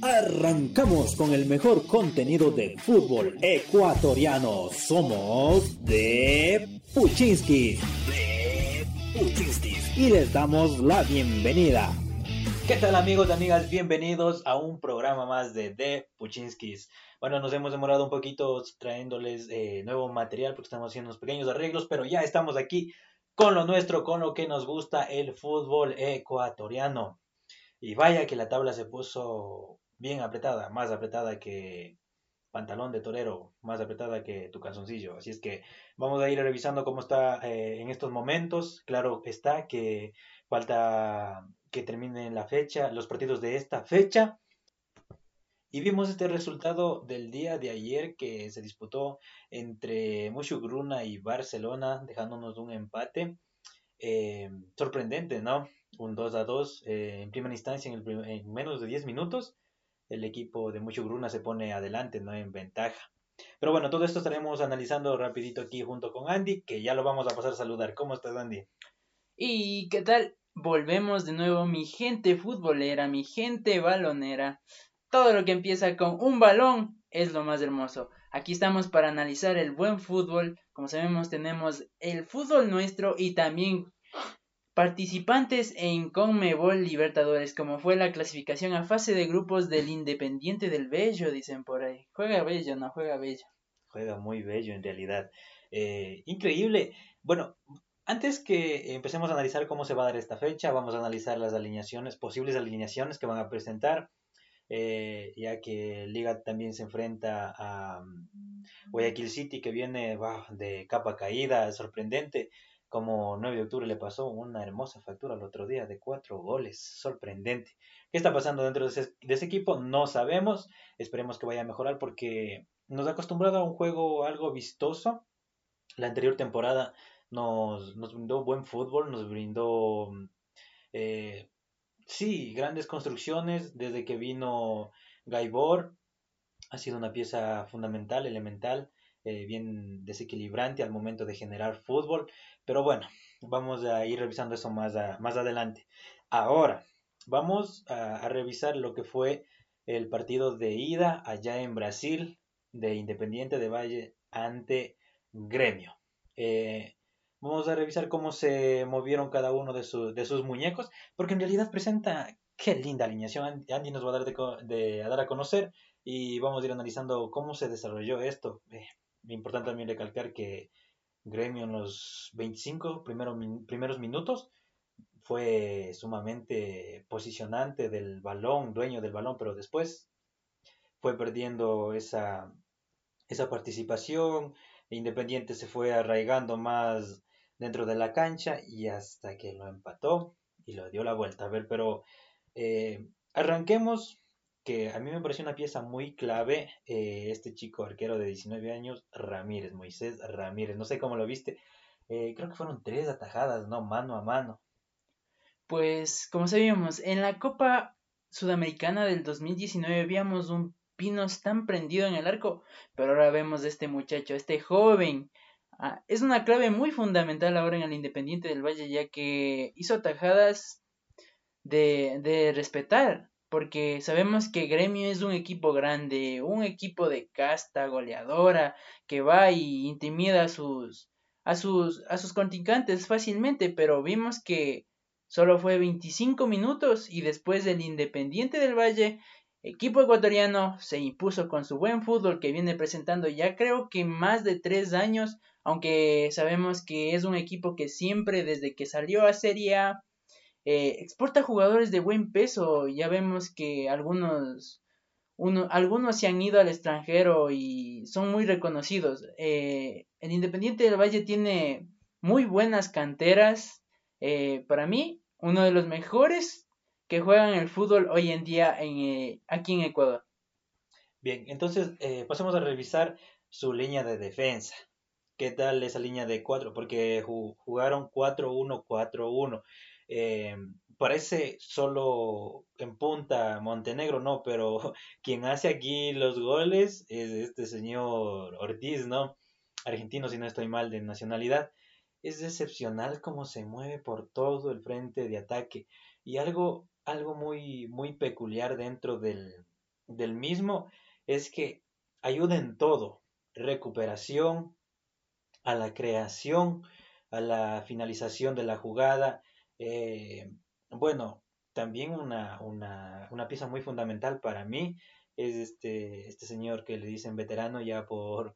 Arrancamos con el mejor contenido de fútbol ecuatoriano. Somos de Puchinskis. Y les damos la bienvenida. ¿Qué tal amigos y amigas? Bienvenidos a un programa más de The Puchinskis. Bueno, nos hemos demorado un poquito trayéndoles eh, nuevo material porque estamos haciendo unos pequeños arreglos, pero ya estamos aquí con lo nuestro, con lo que nos gusta el fútbol ecuatoriano. Y vaya que la tabla se puso bien apretada, más apretada que pantalón de torero, más apretada que tu calzoncillo. Así es que vamos a ir revisando cómo está eh, en estos momentos. Claro está que falta que termine la fecha, los partidos de esta fecha. Y vimos este resultado del día de ayer que se disputó entre Mushugruna y Barcelona, dejándonos un empate. Eh, sorprendente, ¿no? Un 2 a 2 eh, en primera instancia en menos de 10 minutos el equipo de Mucho Gruna se pone adelante, no en ventaja. Pero bueno, todo esto estaremos analizando rapidito aquí junto con Andy, que ya lo vamos a pasar a saludar. ¿Cómo estás, Andy? ¿Y qué tal? Volvemos de nuevo, mi gente futbolera, mi gente balonera. Todo lo que empieza con un balón es lo más hermoso. Aquí estamos para analizar el buen fútbol. Como sabemos, tenemos el fútbol nuestro y también Participantes en Conmebol Libertadores, como fue la clasificación a fase de grupos del Independiente del Bello, dicen por ahí. Juega bello, no juega bello. Juega muy bello en realidad. Eh, increíble. Bueno, antes que empecemos a analizar cómo se va a dar esta fecha, vamos a analizar las alineaciones, posibles alineaciones que van a presentar, eh, ya que Liga también se enfrenta a mm, Guayaquil City, que viene de capa caída, sorprendente como 9 de octubre le pasó una hermosa factura el otro día de cuatro goles, sorprendente. ¿Qué está pasando dentro de ese, equipo? No sabemos, esperemos que vaya a mejorar porque nos ha acostumbrado a un juego algo vistoso. La anterior temporada nos, nos brindó buen fútbol, nos brindó, eh, sí, grandes construcciones desde que vino Gaibor. Ha sido una pieza fundamental, elemental eh, bien desequilibrante al momento de generar fútbol. Pero bueno, vamos a ir revisando eso más, más adelante. Ahora, vamos a, revisar lo que fue el partido de ida allá en Brasil de Independiente de Valle ante Gremio. Eh, vamos a revisar cómo se movieron cada uno de, de, sus muñecos, porque en realidad presenta qué linda alineación. Andy nos va a dar, de, a, dar a conocer y vamos a ir analizando cómo se desarrolló esto. Eh, importante también recalcar que Gremio en los 25 primeros minutos fue sumamente posicionante del balón, dueño del balón, pero después fue perdiendo esa, esa participación. Independiente se fue arraigando más dentro de la cancha y hasta que lo empató y lo dio la vuelta. A ver, pero eh, arranquemos que a mí me pareció una pieza muy clave eh, este chico arquero de 19 años, Ramírez, Moisés Ramírez. No sé cómo lo viste. Eh, creo que fueron tres atajadas, ¿no? Mano a mano. Pues, como sabíamos, en la Copa Sudamericana del 2019 habíamos un Pinos tan prendido en el arco, pero ahora vemos a este muchacho, este joven. Ah, es una clave muy fundamental ahora en el Independiente del Valle, ya que hizo atajadas de, de respetar porque sabemos que Gremio es un equipo grande, un equipo de casta goleadora que va y intimida a sus a sus a sus contrincantes fácilmente, pero vimos que solo fue 25 minutos y después del Independiente del Valle, equipo ecuatoriano se impuso con su buen fútbol que viene presentando ya creo que más de tres años, aunque sabemos que es un equipo que siempre desde que salió a Serie A eh, exporta jugadores de buen peso. Ya vemos que algunos, uno, algunos se han ido al extranjero y son muy reconocidos. Eh, el Independiente del Valle tiene muy buenas canteras. Eh, para mí, uno de los mejores que juegan el fútbol hoy en día en, aquí en Ecuador. Bien, entonces pasemos a revisar su línea de defensa. ¿Qué tal esa línea de 4? Porque jugaron 4-1-4-1. Eh, parece solo en punta Montenegro, no, pero quien hace aquí los goles es este señor Ortiz, ¿no? Argentino, si no estoy mal, de nacionalidad. Es excepcional cómo se mueve por todo el frente de ataque. Y algo, algo muy, muy peculiar dentro del, del mismo es que ayuda en todo, recuperación, a la creación, a la finalización de la jugada. Eh, bueno, también una, una, una, pieza muy fundamental para mí es este, este señor que le dicen veterano ya por,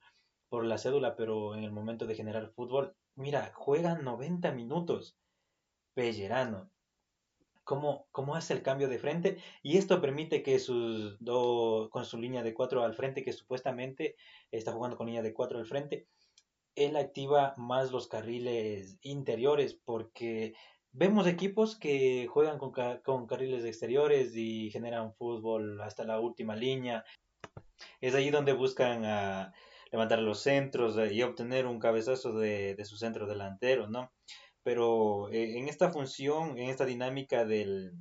por la cédula, pero en el momento de generar fútbol, mira, juega 90 minutos. Pellerano. ¿Cómo, ¿Cómo, hace el cambio de frente? Y esto permite que sus dos, con su línea de cuatro al frente, que supuestamente está jugando con línea de cuatro al frente, él activa más los carriles interiores porque vemos equipos que juegan con, con carriles exteriores y generan fútbol hasta la última línea. Es ahí donde buscan a levantar los centros eh, y obtener un cabezazo de, su centro delantero, ¿no? Pero eh, en esta función, en esta dinámica del,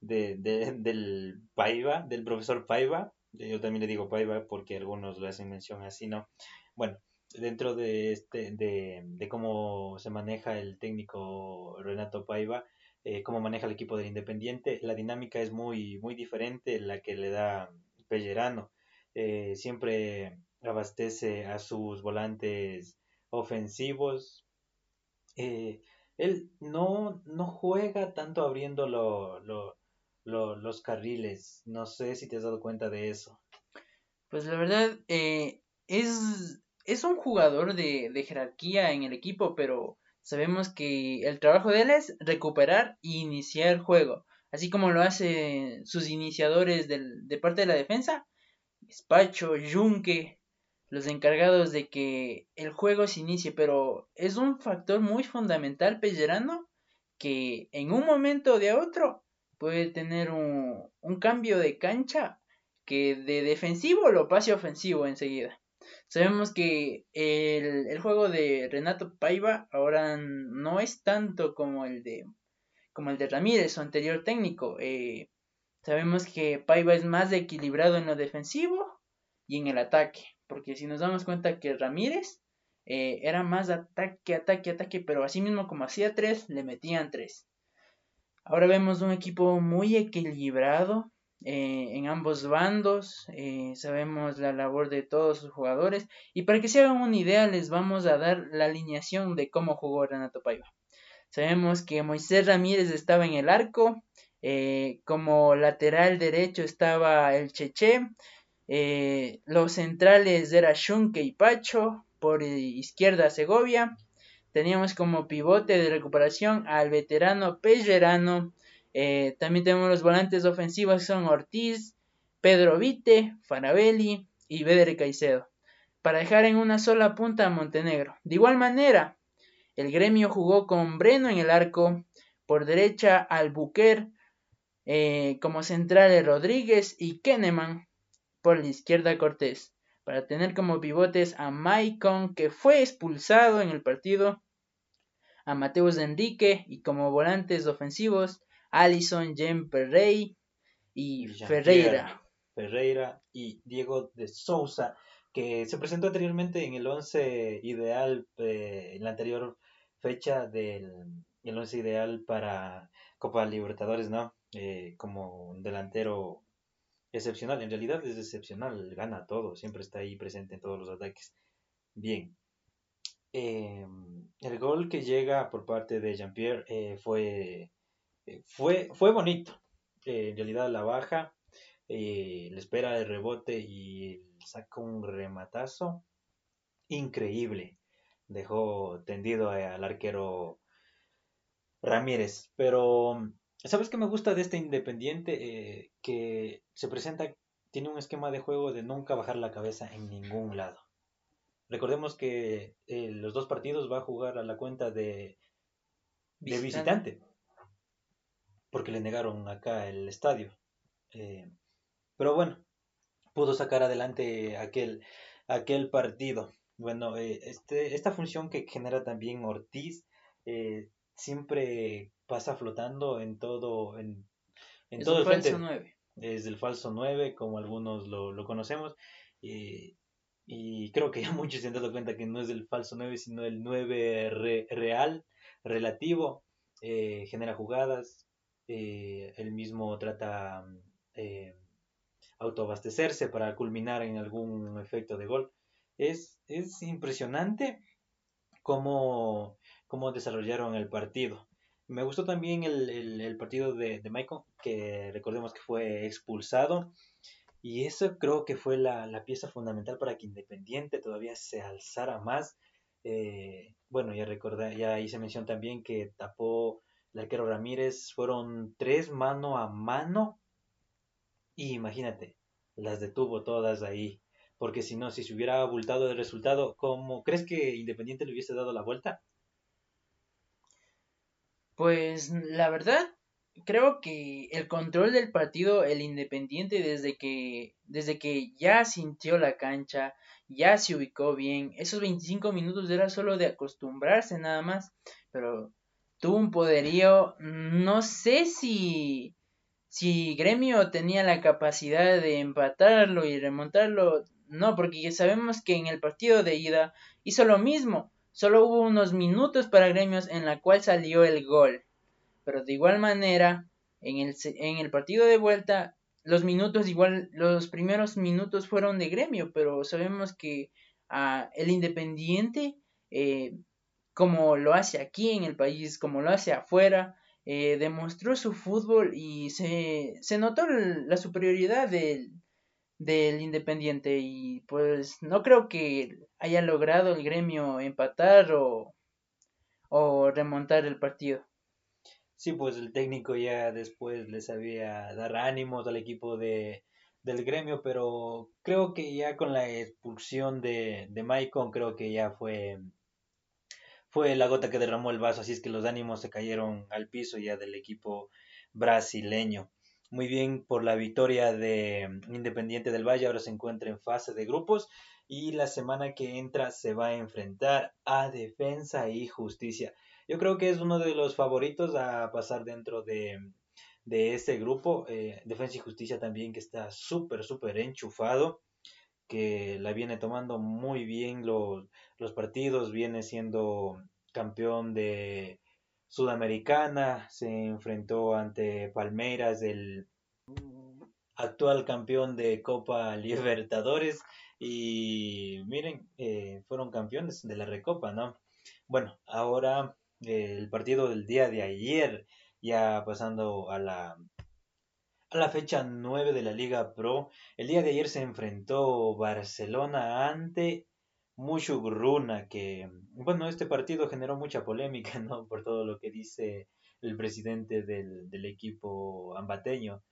de, del Paiva, del profesor Paiva, yo también le digo Paiva porque algunos lo hacen mención así, ¿no? Bueno, dentro de este de, de cómo se maneja el técnico Renato Paiva, eh, cómo maneja el equipo del Independiente, la dinámica es muy muy diferente la que le da Pellerano. Eh, siempre abastece a sus volantes ofensivos. Eh, él no, no juega tanto abriendo los carriles. No sé si te has dado cuenta de eso. Pues la verdad, es es un jugador de, jerarquía en el equipo, pero sabemos que el trabajo de él es recuperar e iniciar el juego, así como lo hacen sus iniciadores de parte de la defensa, Spacho, Junque, los encargados de que el juego se inicie, pero es un factor muy fundamental Pellerano que en un momento de otro puede tener un, un cambio de cancha que de defensivo lo pase ofensivo enseguida. Sabemos que el, el, juego de Renato Paiva ahora no es tanto como el de como el de Ramírez, su anterior técnico. Eh, sabemos que Paiva es más equilibrado en lo defensivo y en el ataque. Porque si nos damos cuenta que Ramírez eh, era más ataque, ataque, ataque, pero así mismo como hacía tres, le metían tres. Ahora vemos un equipo muy equilibrado, eh, en ambos bandos, eh, sabemos la labor de todos sus jugadores y para que se hagan una idea les vamos a dar la alineación de cómo jugó Renato Paiva. Sabemos que Moisés Ramírez estaba en el arco, eh, como lateral derecho estaba el Cheche, los centrales era Shunke y Pacho, por izquierda Segovia, teníamos como pivote de recuperación al veterano Pellerano, eh, también tenemos los volantes ofensivos son Ortiz, Pedro Vite, Farabelli y Beder Caicedo, para dejar en una sola punta a Montenegro. De igual manera, el gremio jugó con Breno en el arco, por derecha Albuquer, eh, como centrales Rodríguez y Kenneman, por la izquierda Cortés, para tener como pivotes a Maicon, que fue expulsado en el partido, a Mateus Enrique y como volantes ofensivos Alison, Jem Perrey y Ferreira. Ferreira y Diego de Souza, que se presentó anteriormente en el 11 ideal, eh, en la anterior fecha del el 11 ideal para Copa Libertadores, ¿no? Eh, como un delantero excepcional, en realidad es excepcional, gana todo, siempre está ahí presente en todos los ataques. Bien. Em, el gol que llega por parte de Jean-Pierre eh, fue eh, fue, fue bonito. Eh, en realidad la baja, eh, le espera el rebote y saca un rematazo increíble. Dejó tendido al arquero Ramírez. Pero, ¿sabes qué me gusta de este Independiente? que se presenta, tiene un esquema de juego de nunca bajar la cabeza en ningún lado. Recordemos que los dos partidos va a jugar a la cuenta de, de visitante porque le negaron acá el estadio. Eh, pero bueno, pudo sacar adelante aquel, aquel partido. Bueno, eh, este, esta función que genera también Ortiz eh, siempre pasa flotando en todo, en, en todo el frente. Falso 9. Es el falso 9, como algunos lo, lo conocemos. y creo que ya muchos se han dado cuenta que no es el falso 9, sino el 9 real, relativo. genera jugadas, eh, él mismo trata, eh, autoabastecerse para culminar en algún efecto de gol. Es, es impresionante cómo, cómo desarrollaron el partido. Me gustó también el, partido de, de, Michael, que recordemos que fue expulsado. Y eso creo que fue la, pieza fundamental para que Independiente todavía se alzara más. Eh, bueno, ya recordé, ya hice mención también que tapó el arquero Ramírez. Fueron tres mano a mano. Y imagínate, las detuvo todas ahí. Porque si no, si se hubiera abultado el resultado, ¿cómo crees que Independiente le hubiese dado la vuelta? Pues la verdad, creo que el control del partido, el Independiente, desde que, desde que ya sintió la cancha, ya se ubicó bien, esos 25 minutos era solo de acostumbrarse nada más, pero tuvo un poderío, no sé si, si Gremio tenía la capacidad de empatarlo y remontarlo, no, porque ya sabemos que en el partido de ida hizo lo mismo, solo hubo unos minutos para Gremios en la cual salió el gol. Pero de igual manera, en el, en el partido de vuelta, los minutos igual, los primeros minutos fueron de gremio, pero sabemos que ah, el Independiente, eh, como lo hace aquí en el país, como lo hace afuera, eh, demostró su fútbol y se, se notó la superioridad del, del Independiente y pues no creo que haya logrado el gremio empatar o, o remontar el partido. Sí, pues el técnico ya después les sabía dar ánimos al equipo de, del gremio, pero creo que ya con la expulsión de, de Maicon, creo que ya fue, fue la gota que derramó el vaso, así es que los ánimos se cayeron al piso ya del equipo brasileño. Muy bien por la victoria de Independiente del Valle, ahora se encuentra en fase de grupos y la semana que entra se va a enfrentar a Defensa y Justicia. Yo creo que es uno de los favoritos a pasar dentro de, de este grupo. Eh, Defensa y Justicia también que está súper, súper enchufado, que la viene tomando muy bien los, los partidos, viene siendo campeón de Sudamericana, se enfrentó ante Palmeiras, el actual campeón de Copa Libertadores y miren, eh, fueron campeones de la Recopa, ¿no? Bueno, ahora el partido del día de ayer, ya pasando a la, a la fecha 9 de la Liga Pro. El día de ayer se enfrentó Barcelona ante Mushugruna, que, bueno, este partido generó mucha polémica, ¿no? Por todo lo que dice el presidente del, del equipo ambateño.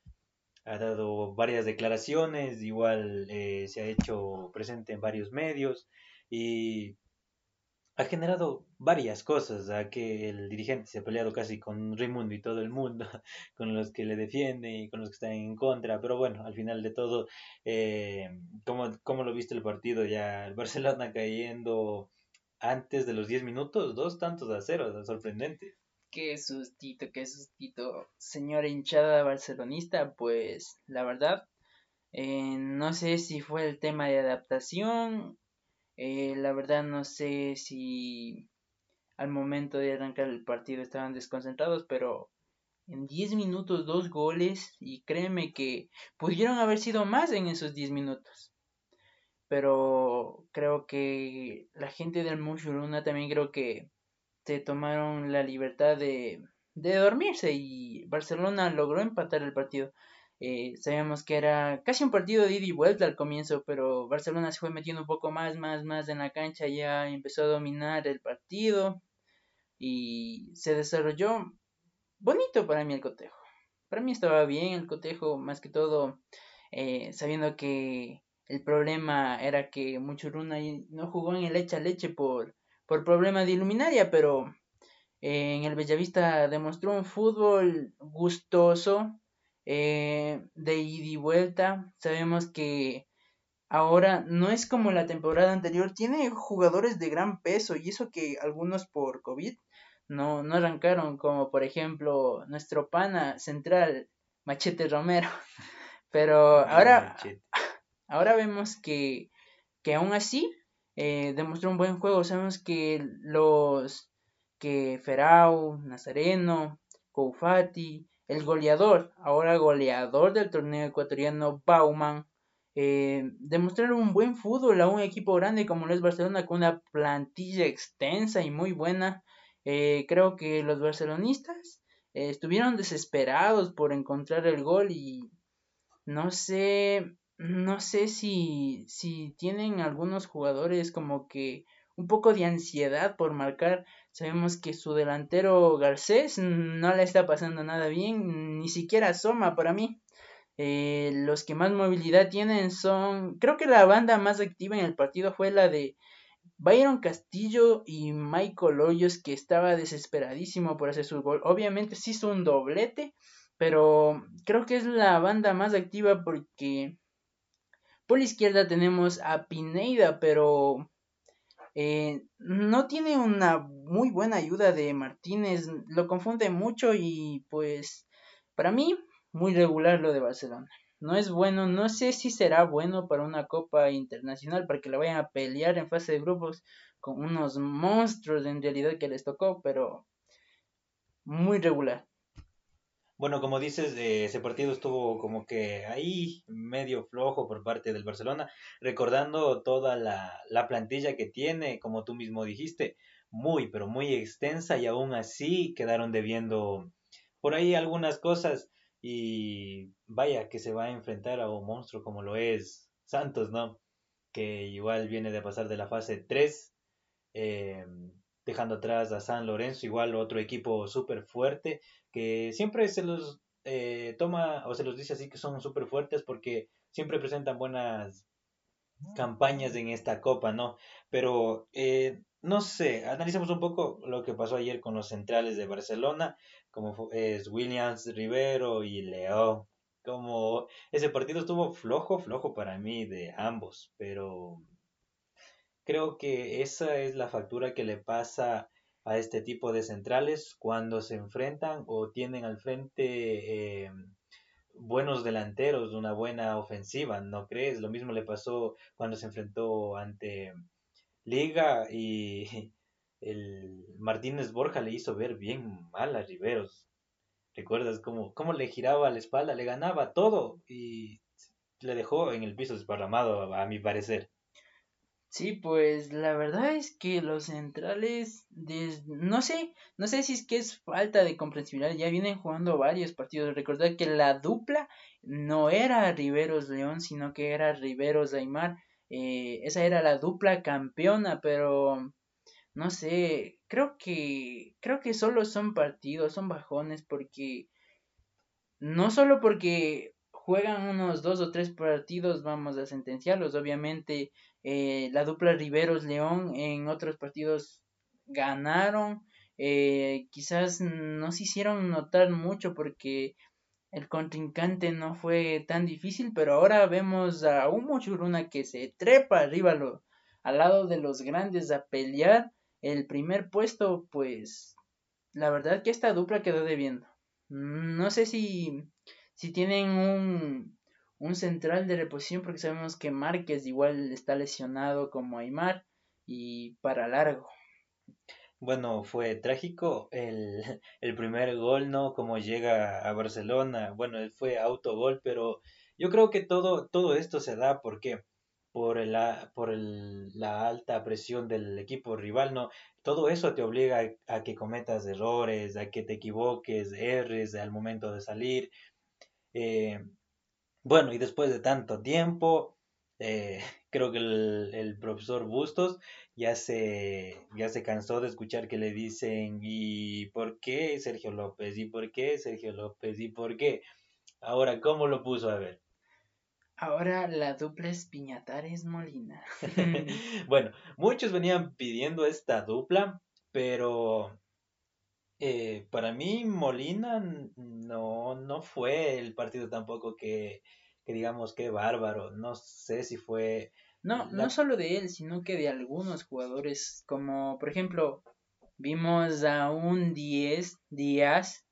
Ha dado varias declaraciones, igual eh, se ha hecho presente en varios medios y ha generado varias cosas, a que el dirigente se ha peleado casi con Raimundo y todo el mundo, con los que le defiende y con los que están en contra, pero bueno, al final de todo, eh, ¿cómo, lo viste el partido? Ya el Barcelona cayendo antes de los 10 minutos, dos tantos a cero, sorprendente. Qué sustito, qué sustito. Señora hinchada barcelonista, pues la verdad, eh, no sé si fue el tema de adaptación eh, la verdad no sé si al momento de arrancar el partido estaban desconcentrados, pero en 10 minutos dos goles y créeme que pudieron haber sido más en esos 10 minutos. Pero creo que la gente del Mushuruna también creo que se tomaron la libertad de, de dormirse y Barcelona logró empatar el partido. Eh, sabíamos que era casi un partido de ida y vuelta al comienzo, pero Barcelona se fue metiendo un poco más, más, más en la cancha, ya empezó a dominar el partido y se desarrolló bonito para mí el cotejo. Para mí estaba bien el cotejo, más que todo eh, sabiendo que el problema era que Muchuruna no jugó en el leche a leche por, por problema de iluminaria, pero eh, en el Bellavista demostró un fútbol gustoso, eh, de ida y vuelta. Sabemos que ahora no es como la temporada anterior, tiene jugadores de gran peso y eso que algunos por COVID no, no arrancaron, como por ejemplo nuestro pana central, Machete Romero. Pero ahora, ahora vemos que, que aún así eh, demostró un buen juego. Sabemos que los que Ferau, Nazareno, Koufati, el goleador, ahora goleador del torneo ecuatoriano, Bauman, eh, demostrar un buen fútbol a un equipo grande como lo es Barcelona con una plantilla extensa y muy buena. Eh, creo que los barcelonistas eh, estuvieron desesperados por encontrar el gol y no sé, no sé si, si tienen algunos jugadores como que un poco de ansiedad por marcar. Sabemos que su delantero Garcés no le está pasando nada bien, ni siquiera asoma para mí. Eh, los que más movilidad tienen son, creo que la banda más activa en el partido fue la de Byron Castillo y Michael Hoyos, que estaba desesperadísimo por hacer su gol. Obviamente sí hizo un doblete, pero creo que es la banda más activa porque por la izquierda tenemos a Pineida, pero eh, no tiene una muy buena ayuda de Martínez, lo confunde mucho y pues para mí muy regular lo de Barcelona. No es bueno, no sé si será bueno para una Copa Internacional para que la vayan a pelear en fase de grupos con unos monstruos en realidad que les tocó, pero muy regular. Bueno, como dices, eh, ese partido estuvo como que ahí medio flojo por parte del Barcelona, recordando toda la, la plantilla que tiene, como tú mismo dijiste, muy, pero muy extensa y aún así quedaron debiendo por ahí algunas cosas y vaya que se va a enfrentar a un monstruo como lo es Santos, ¿no? Que igual viene de pasar de la fase 3. Eh, dejando atrás a San Lorenzo, igual otro equipo súper fuerte, que siempre se los eh, toma o se los dice así que son súper fuertes porque siempre presentan buenas campañas en esta copa, ¿no? Pero eh, no sé, analicemos un poco lo que pasó ayer con los centrales de Barcelona, como es Williams, Rivero y Leo. Como ese partido estuvo flojo, flojo para mí de ambos, pero Creo que esa es la factura que le pasa a este tipo de centrales cuando se enfrentan o tienen al frente eh, buenos delanteros, una buena ofensiva, ¿no crees? Lo mismo le pasó cuando se enfrentó ante Liga y el Martínez Borja le hizo ver bien mal a Riveros. ¿Recuerdas cómo, cómo le giraba la espalda? Le ganaba todo y le dejó en el piso desparramado, a mi parecer. Sí, pues la verdad es que los centrales, no sé, no sé si es que es falta de comprensibilidad, ya vienen jugando varios partidos. Recordad que la dupla no era Riveros León, sino que era Riveros Aymar. Eh, esa era la dupla campeona, pero no sé, creo que, creo que solo son partidos, son bajones, porque no solo porque juegan unos dos o tres partidos vamos a sentenciarlos, obviamente eh, la dupla Riveros León en otros partidos ganaron. Eh, quizás no se hicieron notar mucho porque el contrincante no fue tan difícil, pero ahora vemos a Humo Churuna que se trepa arriba lo, al lado de los grandes a pelear el primer puesto, pues la verdad que esta dupla quedó debiendo. No sé si, si tienen un, un central de reposición porque sabemos que Márquez igual está lesionado como Aymar y para largo. Bueno, fue trágico el, el primer gol, ¿no? Como llega a Barcelona. Bueno, fue autogol, pero yo creo que todo, todo esto se da porque por, la, por el, la alta presión del equipo rival, ¿no? Todo eso te obliga a, a, que cometas errores, a que te equivoques, erres al momento de salir. Eh, bueno, y después de tanto tiempo, eh, creo que el, profesor Bustos ya se, ya se cansó de escuchar que le dicen, ¿y por qué Sergio López? ¿Y por qué Sergio López? ¿Y por qué? Ahora, ¿cómo lo puso a ver? Ahora la dupla es Piñatares Molina. bueno, muchos venían pidiendo esta dupla, pero eh, para mí Molina no, no fue el partido tampoco que, que digamos que bárbaro. No sé si fue... No, no solo de él, sino que de algunos jugadores, como por ejemplo, vimos a un 10 Díaz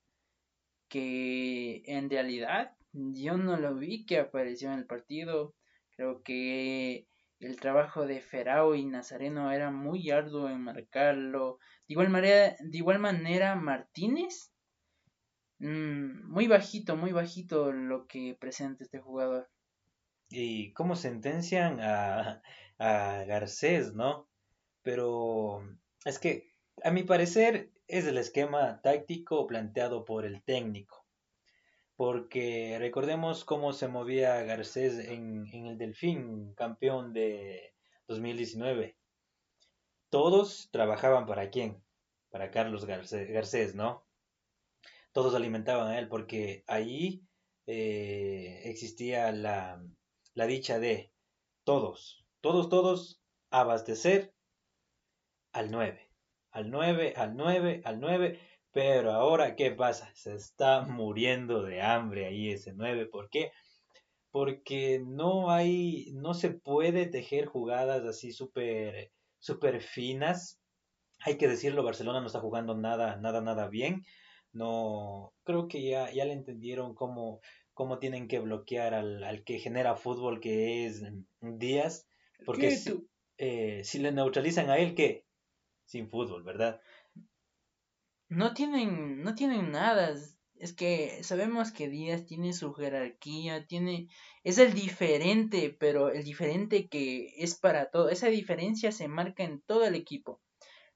que en realidad yo no lo vi que apareció en el partido. Creo que el trabajo de Ferao y Nazareno era muy arduo en marcarlo. De igual manera, de igual manera Martínez mm, muy bajito, muy bajito lo que presenta este jugador. Y cómo sentencian a, a Garcés, ¿no? Pero es que, a mi parecer, es el esquema táctico planteado por el técnico. Porque recordemos cómo se movía Garcés en, el Delfín, campeón de 2019. Todos trabajaban para quién? Para Carlos Garcés, ¿no? Todos alimentaban a él porque ahí eh, existía la, la dicha de todos, todos, todos abastecer al 9, al 9, al 9, al 9, pero ahora, ¿qué pasa? Se está muriendo de hambre ahí ese 9, ¿por qué? Porque no hay, no se puede tejer jugadas así súper, súper finas. Hay que decirlo, Barcelona no está jugando nada, nada, nada bien. No, creo que ya, ya le entendieron cómo, cómo tienen que bloquear al, al que genera fútbol, que es Díaz. Porque si, eh, si le neutralizan a él, ¿qué? Sin fútbol, ¿verdad? No tienen, no tienen nada. Es que sabemos que Díaz tiene su jerarquía, tiene, es el diferente, pero el diferente que es para todo. Esa diferencia se marca en todo el equipo.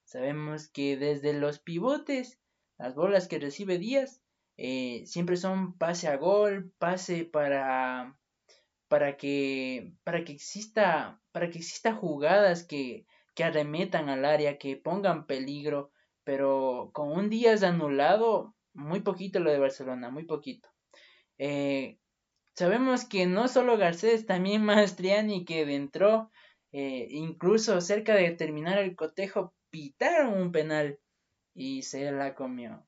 Sabemos que desde los pivotes, las bolas que recibe Díaz, eh, siempre son pase a gol, pase para para que para que exista para que exista jugadas que, que arremetan al área, que pongan peligro, pero con un Díaz anulado, muy poquito lo de Barcelona, muy poquito. Eh, sabemos que no solo Garcés, también Mastriani que entró, eh, incluso cerca de terminar el cotejo, pitaron un penal y se la comió.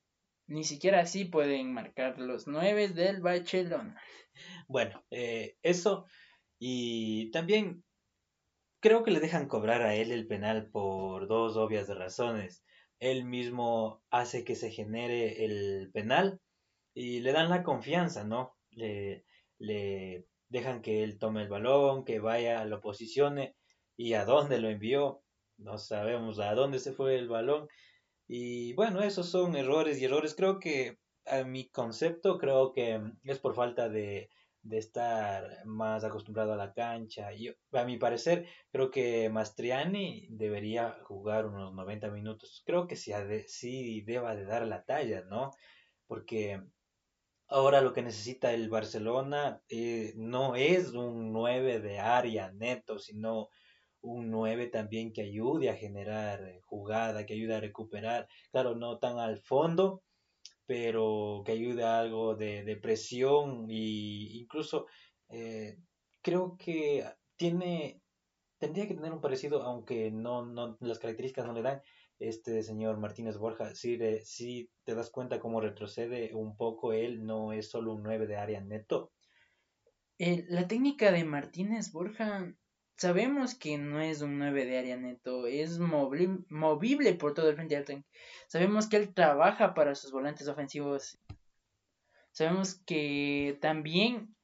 Ni siquiera así pueden marcar los nueve del Barcelona. Bueno, eh, eso y también creo que le dejan cobrar a él el penal por dos obvias razones. Él mismo hace que se genere el penal y le dan la confianza, ¿no? Le, le dejan que él tome el balón, que vaya, lo posicione y a dónde lo envió. No sabemos a dónde se fue el balón y bueno, esos son errores y errores. Creo que a mi concepto, creo que es por falta de, de estar más acostumbrado a la cancha. Y a mi parecer, creo que Mastriani debería jugar unos 90 minutos. Creo que sí, sí deba de dar la talla, ¿no? Porque ahora lo que necesita el Barcelona eh, no es un 9 de área neto, sino un 9 también que ayude a generar jugada, que ayude a recuperar, claro, no tan al fondo, pero que ayude a algo de, presión y incluso eh, creo que tiene, tendría que tener un parecido, aunque no, no las características no le dan, este señor Martínez Borja, si, te das cuenta cómo retrocede un poco él, no es solo un 9 de área neto. La técnica de Martínez Borja Sabemos que no es un 9 de área neto, es movible por todo el frente del Sabemos que él trabaja para sus volantes ofensivos. Sabemos que también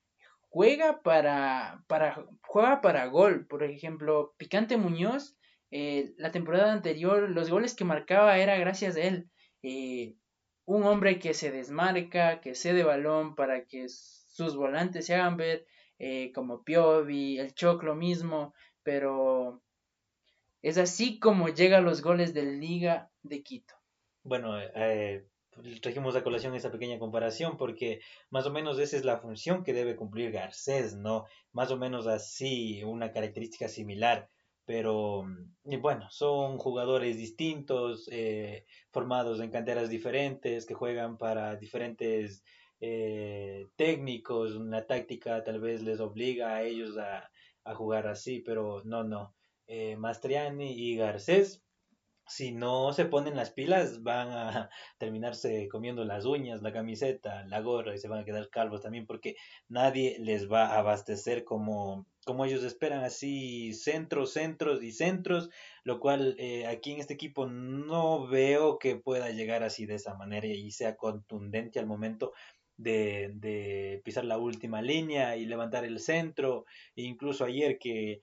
juega para, para, juega para gol. Por ejemplo, Picante Muñoz, eh, la temporada anterior, los goles que marcaba era gracias a él. Eh, un hombre que se desmarca, que cede balón para que sus volantes se hagan ver eh, como Piovi, el Choclo mismo, pero es así como llegan los goles de Liga de Quito. Bueno, eh, trajimos a colación esa pequeña comparación porque más o menos esa es la función que debe cumplir Garcés, ¿no? Más o menos así, una característica similar, pero bueno, son jugadores distintos, eh, formados en canteras diferentes, que juegan para diferentes eh, técnicos, una táctica tal vez les obliga a ellos a, jugar así, pero no, no. Eh, Mastriani y Garcés, si no se ponen las pilas, van a terminarse comiendo las uñas, la camiseta, la gorra y se van a quedar calvos también porque nadie les va a abastecer como, como ellos esperan, así centros, centros y centros, lo cual eh, aquí en este equipo no veo que pueda llegar así de esa manera y sea contundente al momento de, pisar la última línea y levantar el centro. E incluso ayer que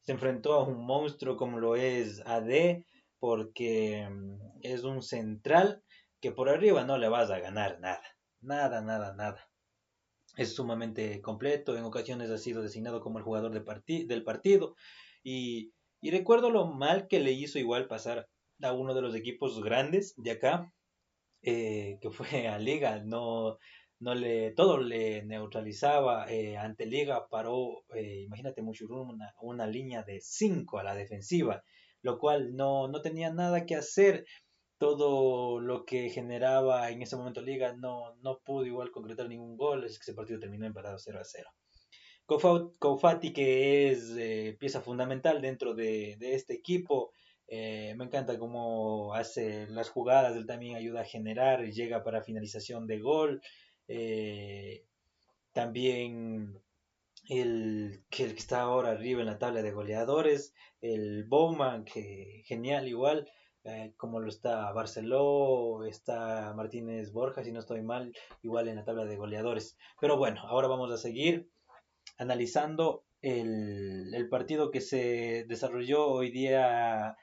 se enfrentó a un monstruo como lo es AD, porque mm, es un central, que por arriba no le vas a ganar nada, nada, nada, nada. Es sumamente completo, en ocasiones ha sido designado como el jugador de del partido y, y recuerdo lo mal que le hizo igual pasar a uno de los equipos grandes de acá, eh, que fue a Liga, no, no le, todo le neutralizaba, eh, ante Liga paró, eh, imagínate Mushurum, una, una línea de 5 a la defensiva, lo cual no, no tenía nada que hacer, todo lo que generaba en ese momento Liga no, no pudo igual concretar ningún gol, es que ese partido terminó empatado 0 a 0. Koufati, que es pieza fundamental dentro de, de este equipo, eh, me encanta cómo hace las jugadas, él también ayuda a generar, llega para finalización de gol. Eh, también el que, está ahora arriba en la tabla de goleadores, el Bowman, que genial igual, eh, como lo está Barceló, está Martínez Borja, si no estoy mal, igual en la tabla de goleadores. Pero bueno, ahora vamos a seguir analizando el, el partido que se desarrolló hoy día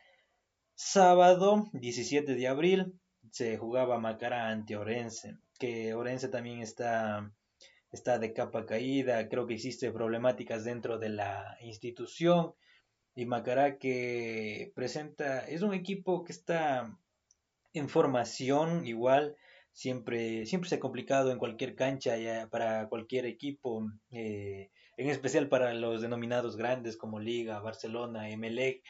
Sábado 17 de abril se jugaba Macará ante Orense, que Orense también está, está de capa caída, creo que existe problemáticas dentro de la institución y Macará que presenta, es un equipo que está en formación igual, siempre, siempre se ha complicado en cualquier cancha ya, para cualquier equipo, eh, en especial para los denominados grandes como Liga, Barcelona, Emelec,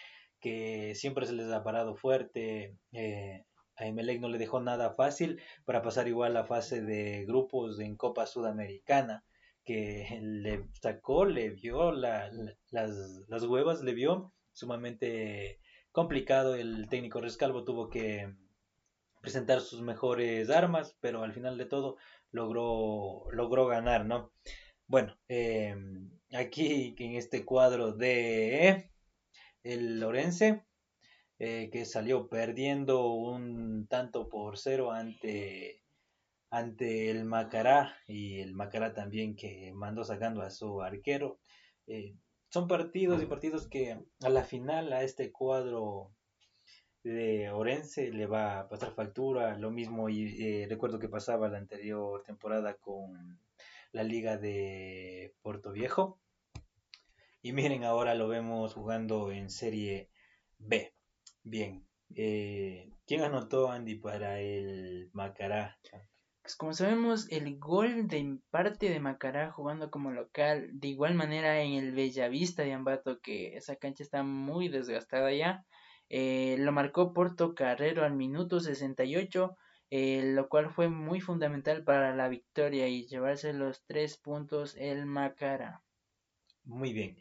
que siempre se les ha parado fuerte. Eh, a Emelec no le dejó nada fácil para pasar igual la fase de grupos en Copa Sudamericana, que le sacó, le vio las, huevas, le vio sumamente complicado. El técnico Rescalvo tuvo que presentar sus mejores armas, pero al final de todo logró, logró ganar, ¿no? Bueno, eh, aquí en este cuadro de el Lorense, eh, que salió perdiendo un tanto por cero ante, ante el Macará y el Macará también que mandó sacando a su arquero. Eh, son partidos y partidos que a la final a este cuadro de Orense le va a pasar factura. Lo mismo y eh, recuerdo que pasaba la anterior temporada con la liga de Puerto Viejo. Y miren, ahora lo vemos jugando en Serie B. Bien. Eh, ¿Quién anotó, Andy, para el Macará? Pues como sabemos, el gol de parte de Macará jugando como local, de igual manera en el Bellavista de Ambato, que esa cancha está muy desgastada ya, eh, lo marcó Porto Carrero al minuto 68, eh, lo cual fue muy fundamental para la victoria y llevarse los tres puntos el Macará. Muy bien.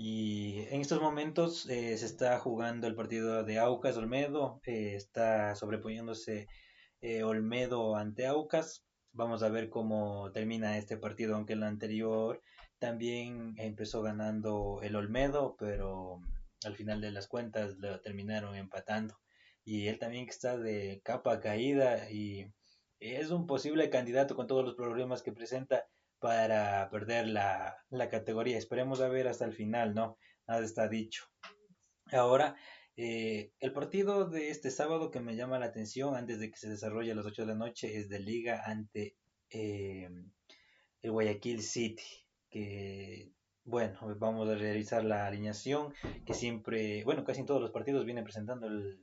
Y en estos momentos eh, se está jugando el partido de Aucas Olmedo, eh, está sobreponiéndose eh, Olmedo ante Aucas. Vamos a ver cómo termina este partido, aunque el anterior también empezó ganando el Olmedo, pero al final de las cuentas lo terminaron empatando. Y él también está de capa caída y es un posible candidato con todos los problemas que presenta para perder la, categoría. Esperemos a ver hasta el final, ¿no? Nada está dicho. Ahora, eh, el partido de este sábado que me llama la atención antes de que se desarrolle a las 8 de la noche es de liga ante eh, el Guayaquil City, que bueno, vamos a realizar la alineación que siempre, bueno, casi en todos los partidos viene presentando el,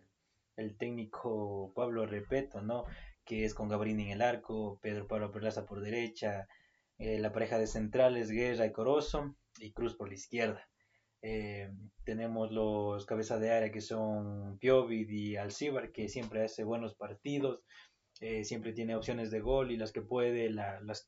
el técnico Pablo Repeto, ¿no? Que es con Gabrini en el arco, Pedro Pablo Perlaza por derecha, eh, la pareja de centrales Guerra y Corozo y Cruz por la izquierda. Eh, tenemos los cabezas de área que son Piovid y Alcibar que siempre hace buenos partidos, eh, siempre tiene opciones de gol y las que puede las, las,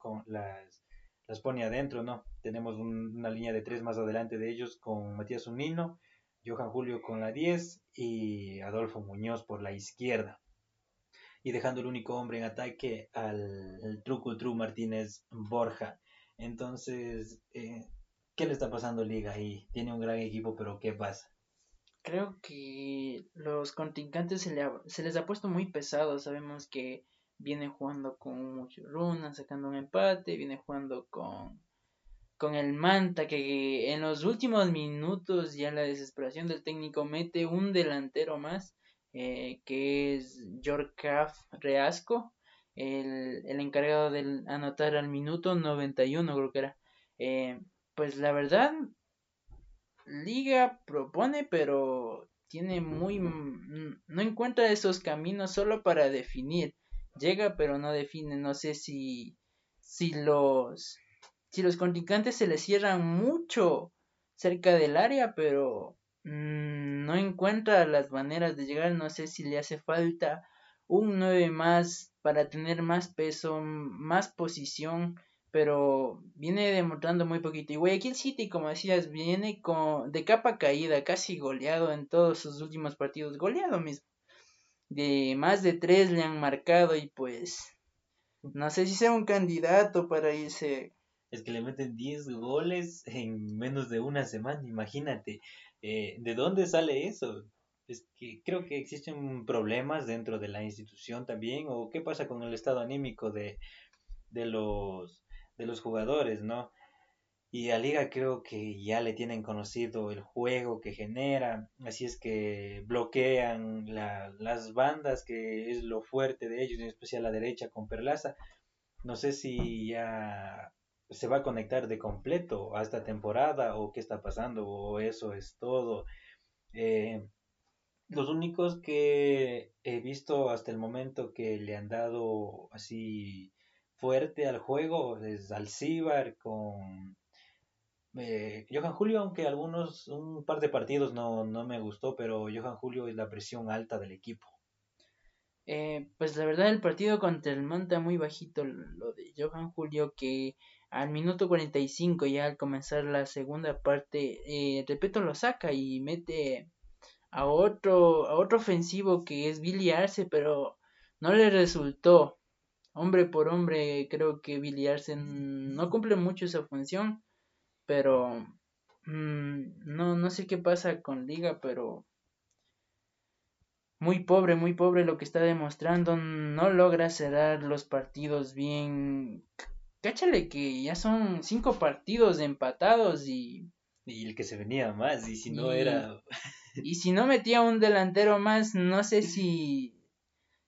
las, pone adentro, ¿no? Tenemos una línea de tres más adelante de ellos con Matías Unino, Johan Julio con la 10 y Adolfo Muñoz por la izquierda y dejando el único hombre en ataque al Truco Tru Martínez Borja. Entonces, eh, ¿qué le está pasando Liga ahí? Tiene un gran equipo, pero ¿qué pasa? Creo que los contrincantes se, se les ha puesto muy pesado. Sabemos que viene jugando con mucho runa, sacando un empate, viene jugando con, con el Manta, que en los últimos minutos ya la desesperación del técnico mete un delantero más eh, que es Yorkaf Reasco, el, el, encargado de anotar al minuto 91, creo que era. Eh, pues la verdad, Liga propone, pero tiene muy... no encuentra esos caminos solo para definir. Llega, pero no define. No sé si, si los... Si los contrincantes se le cierran mucho cerca del área, pero Mm, no encuentra las maneras de llegar, no sé si le hace falta un 9 más para tener más peso, más posición, pero viene demostrando muy poquito. Y Guayaquil City, como decías, viene con, de capa caída, casi goleado en todos sus últimos partidos, goleado mismo. De más de 3 le han marcado y pues no sé si sea un candidato para irse. Es que le meten 10 goles en menos de una semana, imagínate. Eh, ¿De dónde sale eso? Es que creo que existen problemas dentro de la institución también, o qué pasa con el estado anímico de, de, los, de los jugadores, ¿no? Y a Liga creo que ya le tienen conocido el juego que genera, así es que bloquean la, las bandas, que es lo fuerte de ellos, en especial la derecha con Perlaza. No sé si ya se va a conectar de completo a esta temporada o qué está pasando o eso es todo. Eh, los únicos que he visto hasta el momento que le han dado así fuerte al juego es Alcibar con eh, Johan Julio, aunque algunos, un par de partidos no, no me gustó, pero Johan Julio es la presión alta del equipo. Eh, pues la verdad el partido contra el Monta muy bajito lo de Johan Julio que al minuto 45 ya al comenzar la segunda parte, eh, Repeto lo saca y mete a otro, a otro ofensivo que es Billy Arce, pero no le resultó. Hombre por hombre, creo que Billy no cumple mucho esa función, pero mm, no, no sé qué pasa con Liga, pero muy pobre, muy pobre lo que está demostrando, no logra cerrar los partidos bien cáchale que ya son cinco partidos empatados y... Y el que se venía más, y si no era... y si no metía un delantero más, no sé si...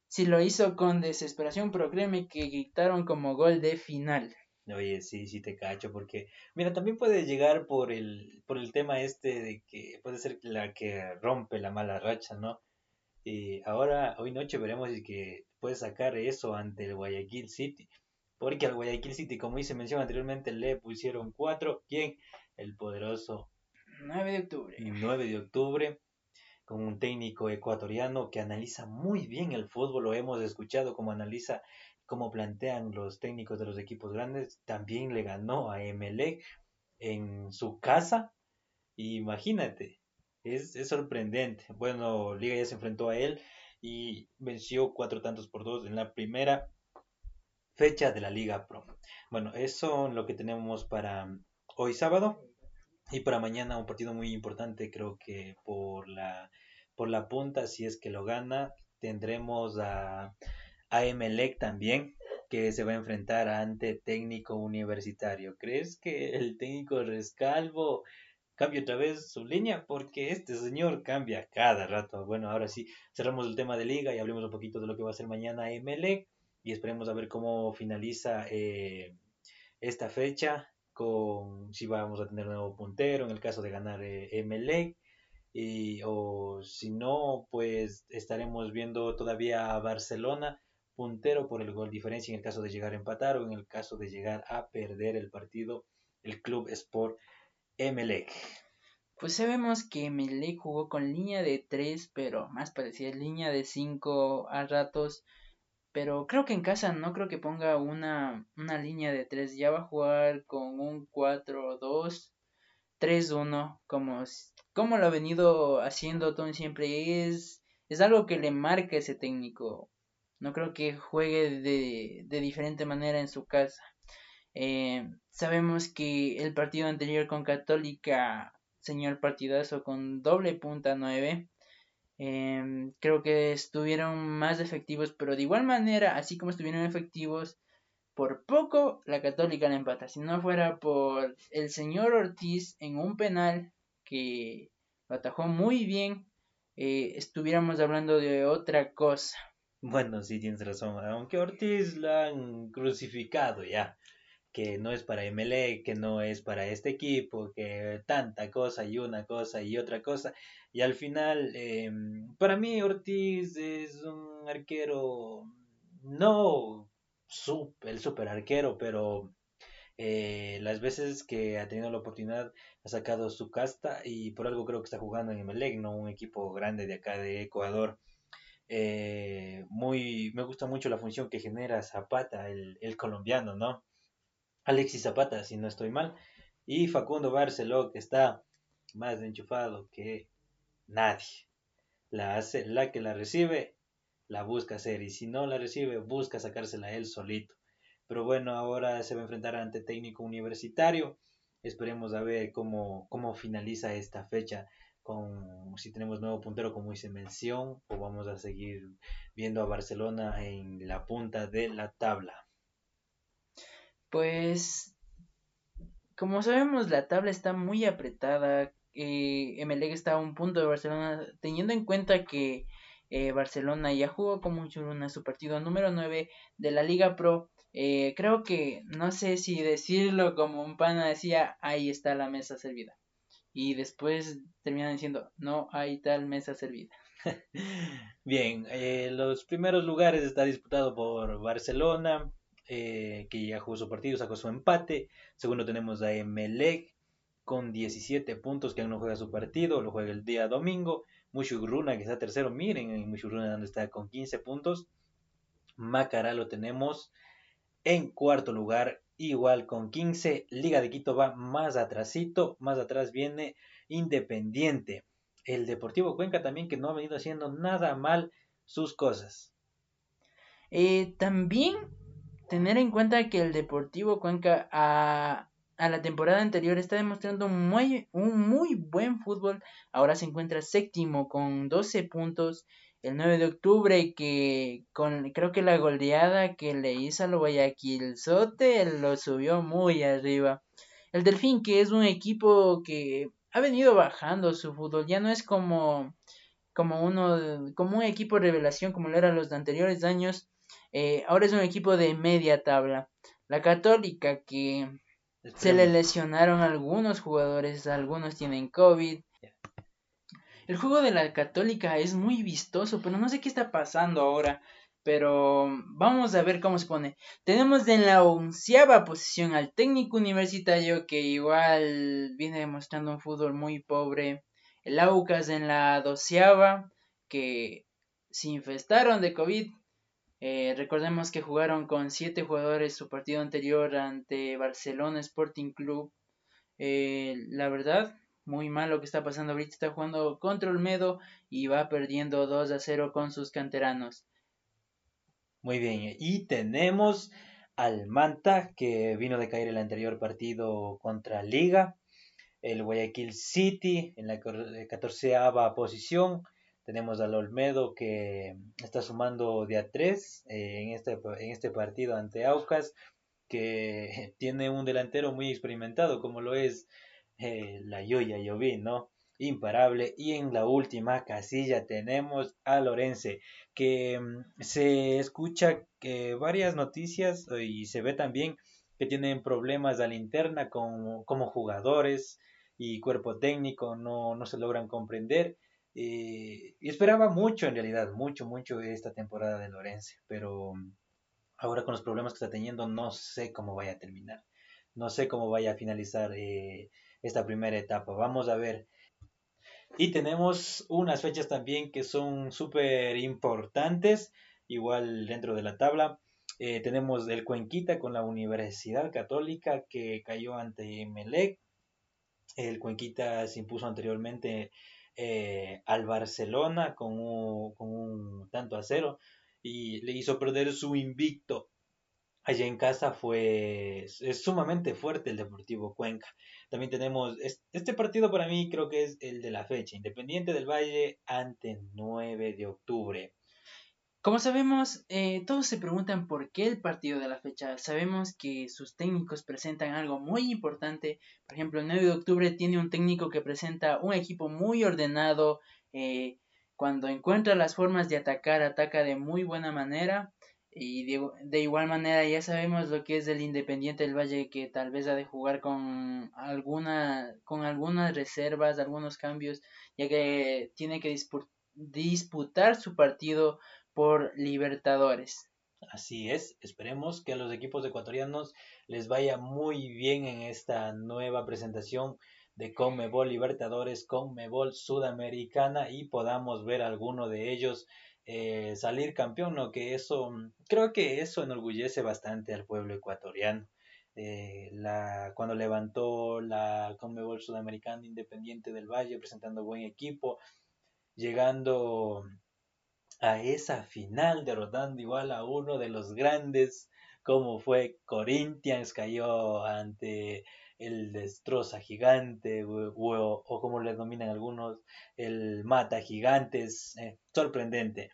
Si lo hizo con desesperación, pero créeme que gritaron como gol de final. Oye, sí, sí te cacho, porque, mira, también puede llegar por el, por el tema este de que puede ser la que rompe la mala racha, ¿no? Y ahora, hoy noche veremos si que puede sacar eso ante el Guayaquil City porque al Guayaquil City, como hice mención anteriormente, le pusieron cuatro. ¿Quién? El poderoso 9 de octubre. 9 de octubre, con un técnico ecuatoriano que analiza muy bien el fútbol. Lo hemos escuchado como analiza, cómo plantean los técnicos de los equipos grandes. También le ganó a MLE en su casa. Imagínate, es, es sorprendente. Bueno, Liga ya se enfrentó a él y venció cuatro tantos por dos en la primera fecha de la Liga Pro. Bueno, eso es lo que tenemos para hoy sábado y para mañana un partido muy importante, creo que por la por la punta, si es que lo gana, tendremos a, a Emelec también, que se va a enfrentar ante técnico universitario. ¿Crees que el técnico Rescalvo cambie otra vez su línea? Porque este señor cambia cada rato. Bueno, ahora sí, cerramos el tema de liga y hablemos un poquito de lo que va a ser mañana Emelec y esperemos a ver cómo finaliza eh, esta fecha con si vamos a tener nuevo puntero en el caso de ganar eh, y, o si no pues estaremos viendo todavía a Barcelona puntero por el gol diferencia en el caso de llegar a empatar o en el caso de llegar a perder el partido el club Sport Emelec. Pues sabemos que Emelec jugó con línea de 3, pero más parecía línea de 5 a ratos. Pero creo que en casa no creo que ponga una, una línea de 3. Ya va a jugar con un 4-2, 3-1, como, como lo ha venido haciendo Tom siempre. Es, es algo que le marca ese técnico. No creo que juegue de, de diferente manera en su casa. Eh, sabemos que el partido anterior con Católica, señor partidazo con doble punta 9. Em, creo que estuvieron más efectivos, pero de igual manera, así como estuvieron efectivos, por poco la Católica la empata. Si no fuera por el señor Ortiz en un penal que lo atajó muy bien, eh, estuviéramos hablando de otra cosa. Bueno, sí, tienes razón. Aunque Ortiz la han crucificado ya. Que no es para MLE, que no es para este equipo, que tanta cosa y una cosa y otra cosa. Y al final, em, para mí Ortiz es un arquero, no el super arquero, pero eh, las veces que ha tenido la oportunidad ha sacado su casta y por algo creo que está jugando en Emelec, no un equipo grande de acá de Ecuador. Eh, muy, me gusta mucho la función que genera Zapata, el, colombiano, ¿no? Alexis Zapata, si no estoy mal, y Facundo Barceló, que está más enchufado que nadie. La hace, la que la recibe, la busca hacer, y si no la recibe, busca sacársela él solito. Pero bueno, ahora se va a enfrentar ante técnico universitario. Esperemos a ver cómo, cómo finaliza esta fecha con si tenemos nuevo puntero como hice mención o vamos a seguir viendo a Barcelona en la punta de la tabla. Pues como sabemos la tabla está muy apretada. Eh, MLEG está a un punto de Barcelona teniendo en cuenta que eh, Barcelona ya jugó con Muchuruna su partido número 9 de la Liga Pro. Eh, creo que no sé si decirlo como un pana decía, ahí está la mesa servida y después terminan diciendo, no hay tal mesa servida. Bien, eh, los primeros lugares está disputado por Barcelona, eh, que ya jugó su partido, sacó su empate. Segundo tenemos a Emelec con 17 puntos, que aún no juega su partido, lo juega el día domingo. Mushugruna, que está tercero, miren en Mushugruna donde está con 15 puntos. Macará lo tenemos en cuarto lugar igual con 15. Liga de Quito va más atrasito, más atrás viene Independiente. El Deportivo Cuenca también que no ha venido haciendo nada mal sus cosas. Eh, también tener en cuenta que el Deportivo Cuenca a, a, la temporada anterior está demostrando muy, un muy buen fútbol. Ahora se encuentra séptimo con 12 puntos el 9 de octubre que con creo que la goleada que le hizo al Guayaquil Sote lo subió muy arriba. El Delfín que es un equipo que ha venido bajando su fútbol, ya no es como como uno como un equipo revelación como lo eran los anteriores años, eh, ahora es un equipo de media tabla. La Católica que se le lesionaron algunos jugadores, algunos tienen COVID, el juego de la Católica es muy vistoso, pero no sé qué está pasando ahora. Pero vamos a ver cómo se pone. Tenemos en la onceava posición al técnico universitario que igual viene demostrando un fútbol muy pobre. El Aucas en la doceava que se infestaron de COVID. Eh, recordemos que jugaron con siete jugadores su partido anterior ante Barcelona Sporting Club. Eh, la verdad, muy mal lo que está pasando ahorita. Está jugando contra Olmedo y va perdiendo 2 a 0 con sus canteranos. Muy bien, y tenemos al Manta que vino de caer el anterior partido contra Liga. El Guayaquil City en la 14 posición. Tenemos al Olmedo que está sumando de a 3 eh, en, este, en este partido ante Aucas, que tiene un delantero muy experimentado como lo es eh, la Yoya Yovín, ¿no? Imparable. Y en la última casilla tenemos a Lorense, que mm, se escucha que varias noticias y se ve también que tienen problemas a la interna con, como jugadores y cuerpo técnico, no, no se logran comprender. Eh, esperaba mucho en realidad, mucho, mucho esta temporada de Lorense, pero ahora con los problemas que está teniendo no sé cómo vaya a terminar, no sé cómo vaya a finalizar eh, esta primera etapa. Vamos a ver. Y tenemos unas fechas también que son súper importantes, igual dentro de la tabla. Eh, tenemos el Cuenquita con la Universidad Católica que cayó ante Melec. El Cuenquita se impuso anteriormente eh, al Barcelona con un tanto a cero y le hizo perder su invicto allá en casa fue sumamente fuerte el Deportivo Cuenca. También tenemos este partido para mí creo que es el de la fecha, Independiente del Valle ante 9 de octubre. Como sabemos, eh, todos se preguntan por qué el partido de la fecha. Sabemos que sus técnicos presentan algo muy importante. Por ejemplo, el 9 de octubre tiene un técnico que presenta un equipo muy ordenado, eh, Cuando encuentra las formas de atacar, ataca de muy buena manera. Y de, igual manera ya sabemos lo que es el Independiente del Valle que tal vez ha de jugar con alguna con algunas reservas, algunos cambios, ya que tiene que disputar su partido por Libertadores. Así es, esperemos que a los equipos ecuatorianos les vaya muy bien en esta nueva presentación de Conmebol Libertadores, Conmebol Sudamericana y podamos ver alguno de ellos eh, salir campeón, ¿no? Que eso, creo que eso enorgullece bastante al pueblo ecuatoriano. Eh, cuando levantó la Conmebol Sudamericana Independiente del Valle, presentando buen equipo, llegando a esa final, derrotando igual a uno de los grandes, como fue Corinthians, cayó ante el destroza gigante, o, como le denominan algunos, el mata gigantes, eh, sorprendente.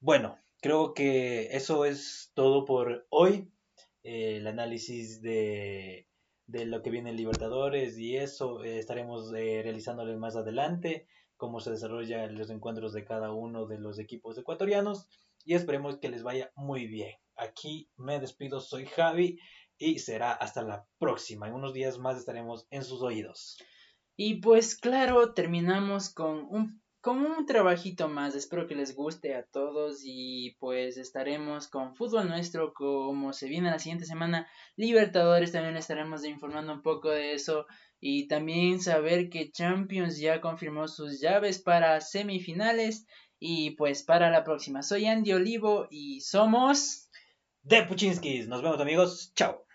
Bueno, creo que eso es todo por hoy. Eh, el análisis de, de, lo que viene en Libertadores y eso eh, estaremos realizándole más adelante cómo se desarrollan los encuentros de cada uno de los equipos ecuatorianos y esperemos que les vaya muy bien. Aquí me despido, soy Javi y será hasta la próxima. En unos días más estaremos en sus oídos. Y pues claro, terminamos con un con un trabajito más. Espero que les guste a todos y pues estaremos con fútbol nuestro como se viene la siguiente semana. Libertadores también estaremos informando un poco de eso y también saber que Champions ya confirmó sus llaves para semifinales y pues para la próxima. Soy Andy Olivo y somos de Puchinskis. Nos vemos amigos. Chao.